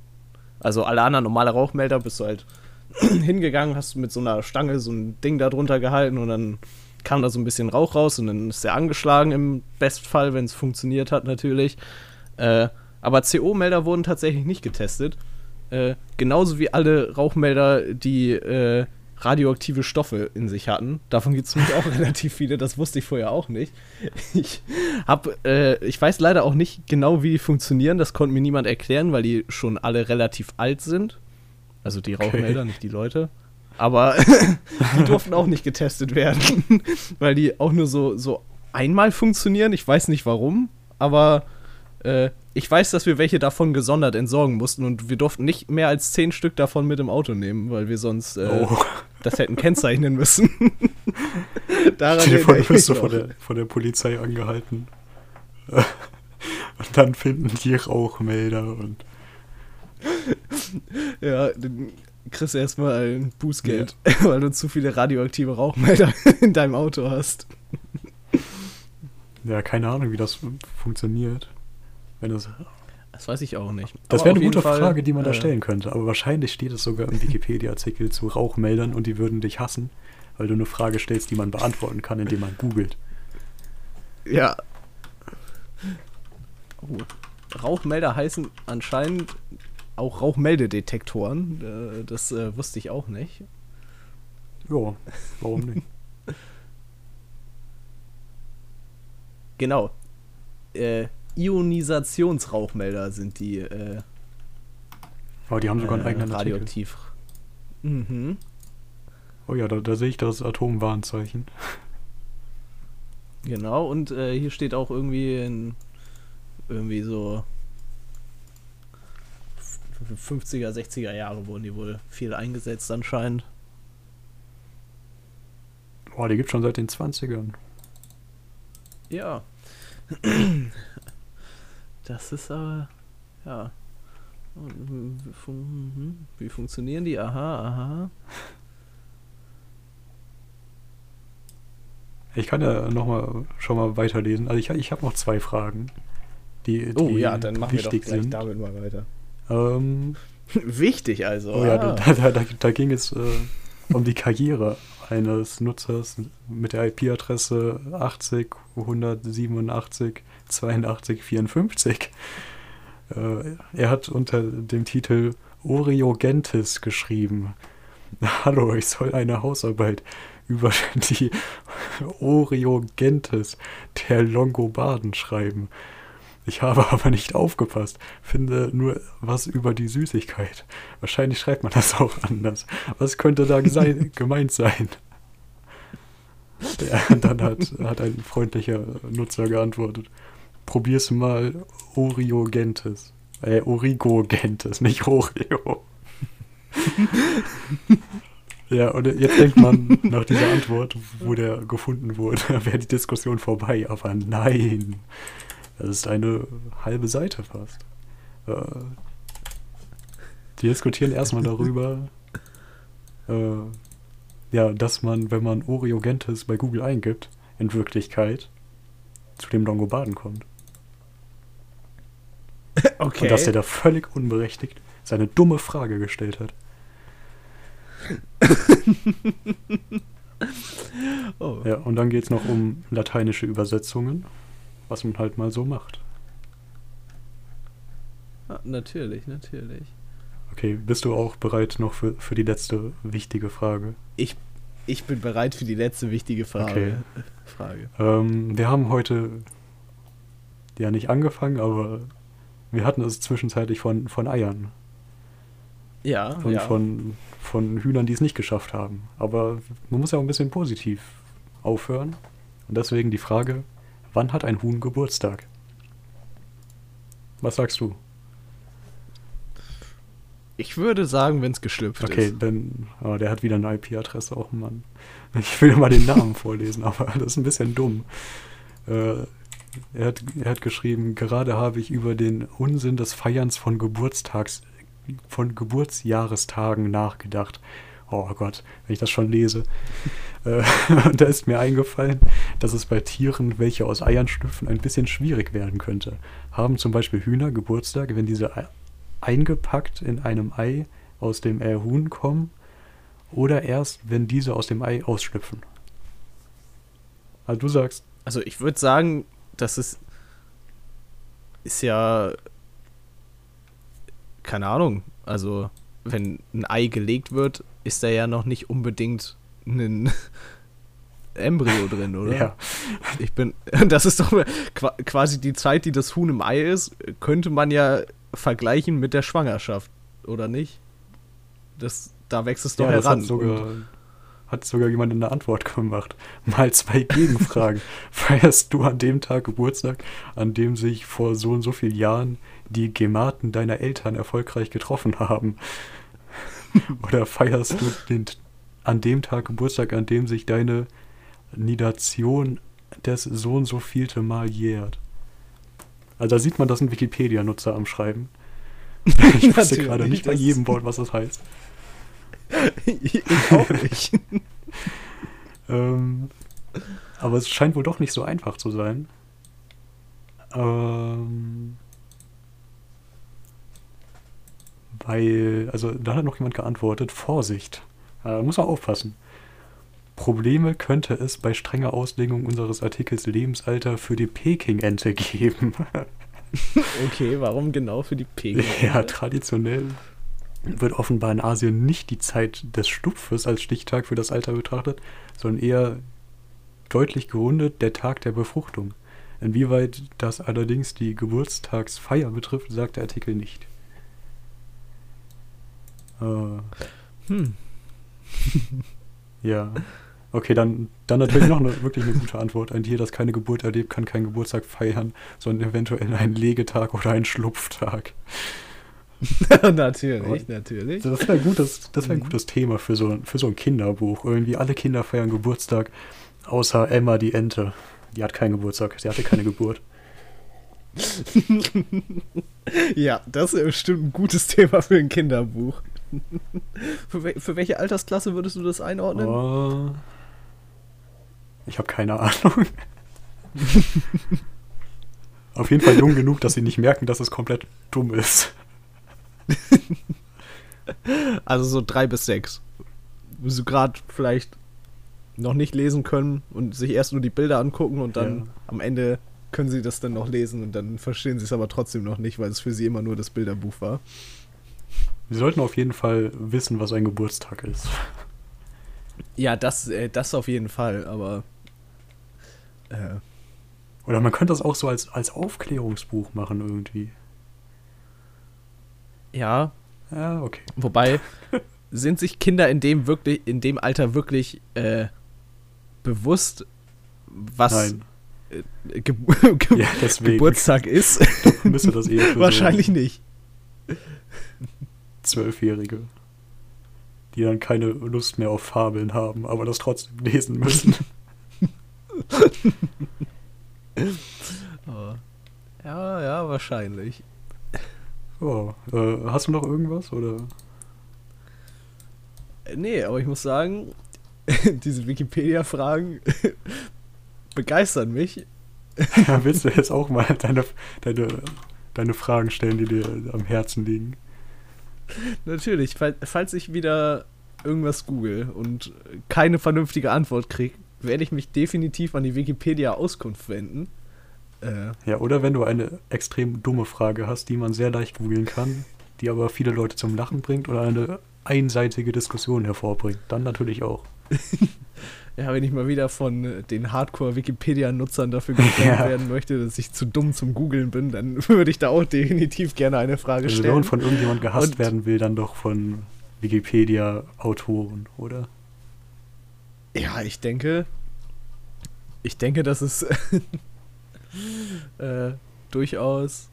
Also alle anderen normale Rauchmelder bist du halt hingegangen, hast mit so einer Stange so ein Ding da drunter gehalten und dann kam da so ein bisschen Rauch raus und dann ist der angeschlagen im Bestfall, wenn es funktioniert hat natürlich. Äh, aber CO-Melder wurden tatsächlich nicht getestet. Äh, genauso wie alle Rauchmelder, die äh, radioaktive Stoffe in sich hatten. Davon gibt es nämlich auch relativ viele, das wusste ich vorher auch nicht. Ich, hab, äh, ich weiß leider auch nicht genau, wie die funktionieren, das konnte mir niemand erklären, weil die schon alle relativ alt sind. Also die Okay. Rauchmelder, nicht die Leute. Aber die durften auch nicht getestet werden, weil die auch nur so, so einmal funktionieren. Ich weiß nicht warum, aber äh, ich weiß, dass wir welche davon gesondert entsorgen mussten und wir durften nicht mehr als zehn Stück davon mit im Auto nehmen, weil wir sonst äh, Oh, das hätten kennzeichnen müssen. Daran stell dir vor, du wirst von der, von der Polizei angehalten. Und dann finden die Rauchmelder und Ja, dann kriegst du erstmal ein Bußgeld, weil du zu viele radioaktive Rauchmelder in deinem Auto hast. Ja, keine Ahnung, wie das funktioniert. Wenn das, Das weiß ich auch nicht. das wäre eine gute Fall, Frage, die man da äh, stellen könnte. Aber wahrscheinlich steht es sogar im Wikipedia-Artikel zu Rauchmeldern und die würden dich hassen, weil du eine Frage stellst, die man beantworten kann, indem man googelt. Ja. Oh. Rauchmelder heißen anscheinend auch Rauchmeldedetektoren. Äh, Das äh, wusste ich auch nicht. Ja, warum nicht? Genau. Äh, Ionisationsrauchmelder sind die äh, Aber die haben sogar einen äh, eigenen Artikel. radioaktiv. Mhm. Oh ja, da, da sehe ich das Atomwarnzeichen. Genau, und äh, hier steht auch irgendwie in irgendwie so f- 50er, 60er Jahre wurden die wohl viel eingesetzt anscheinend. Boah, die gibt schon seit den 20ern. Ja. Das ist aber, ja. Wie, fun mhm. wie funktionieren die? Aha, aha. Ich kann ja noch mal schon mal weiterlesen. Also ich, ich habe noch zwei Fragen, die, die Oh ja, dann machen wir doch gleich sind. damit mal weiter. Ähm, Wichtig also. oh ja, ah. da, da, da, da ging es äh, um die Karriere eines Nutzers mit der IP-Adresse 80 187 82 54. Äh, er hat unter dem Titel Oriogentis geschrieben. Hallo, ich soll eine Hausarbeit über die Oriogentis der Longobarden schreiben. Ich habe aber nicht aufgepasst, finde nur was über die Süßigkeit. Wahrscheinlich schreibt man das auch anders. Was könnte da sein, gemeint sein? Ja, dann hat, hat ein freundlicher Nutzer geantwortet. Probier's mal Oriogentis. Äh, Origogentis, nicht Oreo. ja, und jetzt denkt man nach dieser Antwort, wo der gefunden wurde, wäre die Diskussion vorbei. Aber nein, das ist eine halbe Seite fast. Äh, die diskutieren erstmal darüber, äh, ja, dass man, wenn man Oriogentis bei Google eingibt, in Wirklichkeit zu dem Longobarden kommt. okay. Und dass er da völlig unberechtigt seine dumme Frage gestellt hat. oh. Ja, und dann geht es noch um lateinische Übersetzungen, was man halt mal so macht. Ah, natürlich, natürlich. Okay, bist du auch bereit noch für, für die letzte wichtige Frage? Ich bin bereit für die letzte wichtige Frage. Okay. Frage. Ähm, wir haben heute ja nicht angefangen, aber wir hatten es zwischenzeitlich von, von Eiern. Ja, Von, ja. von, von Hühnern, die es nicht geschafft haben. Aber man muss ja auch ein bisschen positiv aufhören. Und deswegen die Frage, wann hat ein Huhn Geburtstag? Was sagst du? ich würde sagen, wenn es geschlüpft Okay, ist. dann, oh, der hat wieder eine IP-Adresse, auch Mann. Ich will mal den Namen vorlesen, aber das ist ein bisschen dumm. Äh, er, hat, er hat geschrieben, gerade habe ich über den Unsinn des Feierns von Geburtstags, von Geburtsjahrestagen nachgedacht. Oh Gott, wenn ich das schon lese. äh, und da ist mir eingefallen, dass es bei Tieren, welche aus Eiern schlüpfen, ein bisschen schwierig werden könnte. Haben zum Beispiel Hühner Geburtstag, wenn diese Ei- eingepackt in einem Ei aus dem äh, Huhn kommen oder erst, wenn diese aus dem Ei ausschlüpfen. Also du sagst, Also ich würde sagen, das ist ist ja keine Ahnung. Also wenn ein Ei gelegt wird, ist da ja noch nicht unbedingt ein Embryo drin, oder? ja, Ich bin, das ist doch qua- quasi die Zeit, die das Huhn im Ei ist, könnte man ja vergleichen mit der Schwangerschaft, oder nicht? Das, da wächst es doch ja das heran. hat sogar, hat sogar jemand eine Antwort gemacht. Mal zwei Gegenfragen. Feierst du an dem Tag Geburtstag, an dem sich vor so und so vielen Jahren die Gematen deiner Eltern erfolgreich getroffen haben? Oder feierst du den, an dem Tag Geburtstag, an dem sich deine Nidation des so und so vielte Mal jährt? Also da sieht man, das ein Wikipedia-Nutzer am Schreiben. Ich wusste gerade nicht bei jedem Wort, was das heißt. ich auch nicht. Ähm, aber es scheint wohl doch nicht so einfach zu sein. Ähm, weil, also da hat noch jemand geantwortet, Vorsicht, äh, muss man aufpassen. Probleme könnte es bei strenger Auslegung unseres Artikels Lebensalter für die Peking-Ente geben. Okay, warum genau für die Pegel? ja, traditionell wird offenbar in Asien nicht die Zeit des Stupfes als Stichtag für das Alter betrachtet, sondern eher deutlich gerundet der Tag der Befruchtung. Inwieweit das allerdings die Geburtstagsfeier betrifft, sagt der Artikel nicht. Äh, Hm. ja. Okay, dann, dann natürlich noch eine, wirklich eine gute Antwort. Ein Tier, das keine Geburt erlebt, kann keinen Geburtstag feiern, sondern eventuell einen Legetag oder einen Schlupftag. natürlich, natürlich. Also das wäre ein gutes, das wär ein Mhm. gutes Thema für so, für so ein Kinderbuch. Irgendwie alle Kinder feiern Geburtstag, außer Emma die Ente. Die hat keinen Geburtstag, sie hatte keine Geburt. Ja, das ist bestimmt ein gutes Thema für ein Kinderbuch. für, wel für welche Altersklasse würdest du das einordnen? Oh, ich habe keine Ahnung. Auf jeden Fall jung genug, dass sie nicht merken, dass es komplett dumm ist. Also so drei bis sechs. Sie gerade vielleicht noch nicht lesen können und sich erst nur die Bilder angucken und dann Ja. am Ende können sie das dann noch lesen und dann verstehen sie es aber trotzdem noch nicht, weil es für sie immer nur das Bilderbuch war. Sie sollten auf jeden Fall wissen, was ein Geburtstag ist. Ja, das, äh, das auf jeden Fall, aber äh, Oder man könnte das auch so als, als Aufklärungsbuch machen irgendwie. Ja, Ja, okay. Wobei, sind sich Kinder in dem wirklich, in dem Alter wirklich äh, bewusst, was äh, Ge Ge Ja, Geburtstag ist? müsste das eher für Wahrscheinlich nicht. Zwölfjährige, die dann keine Lust mehr auf Fabeln haben, aber das trotzdem lesen müssen. Aber, ja, ja, wahrscheinlich. Oh, äh, hast du noch irgendwas oder? Nee, aber ich muss sagen, diese Wikipedia-Fragen begeistern mich. Ja, willst du jetzt auch mal deine, deine, deine Fragen stellen, die dir am Herzen liegen? Natürlich, fall, falls ich wieder irgendwas google und keine vernünftige Antwort kriege, werde ich mich definitiv an die Wikipedia-Auskunft wenden. Äh, Ja, oder wenn du eine extrem dumme Frage hast, die man sehr leicht googeln kann, die aber viele Leute zum Lachen bringt oder eine einseitige Diskussion hervorbringt, dann natürlich auch. ja, wenn ich mal wieder von äh, den Hardcore-Wikipedia-Nutzern dafür gefällt Ja. werden möchte, dass ich zu dumm zum Googeln bin, dann würde ich da auch definitiv gerne eine Frage wenn stellen. man von irgendjemand gehasst Und- werden will, dann doch von Wikipedia-Autoren, oder? Ja, ich denke, ich denke, das ist äh, durchaus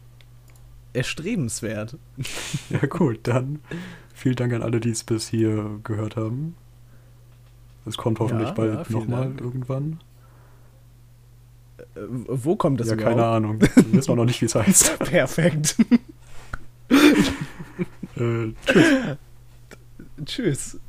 erstrebenswert. Ja gut, dann vielen Dank an alle, die es bis hier gehört haben. Es kommt hoffentlich Ja, bald ja, nochmal irgendwann. Äh, wo kommt das ja, überhaupt? keine Ahnung. Wir wissen auch noch nicht, wie es heißt. Perfekt. Äh, tschüss. Tschüss.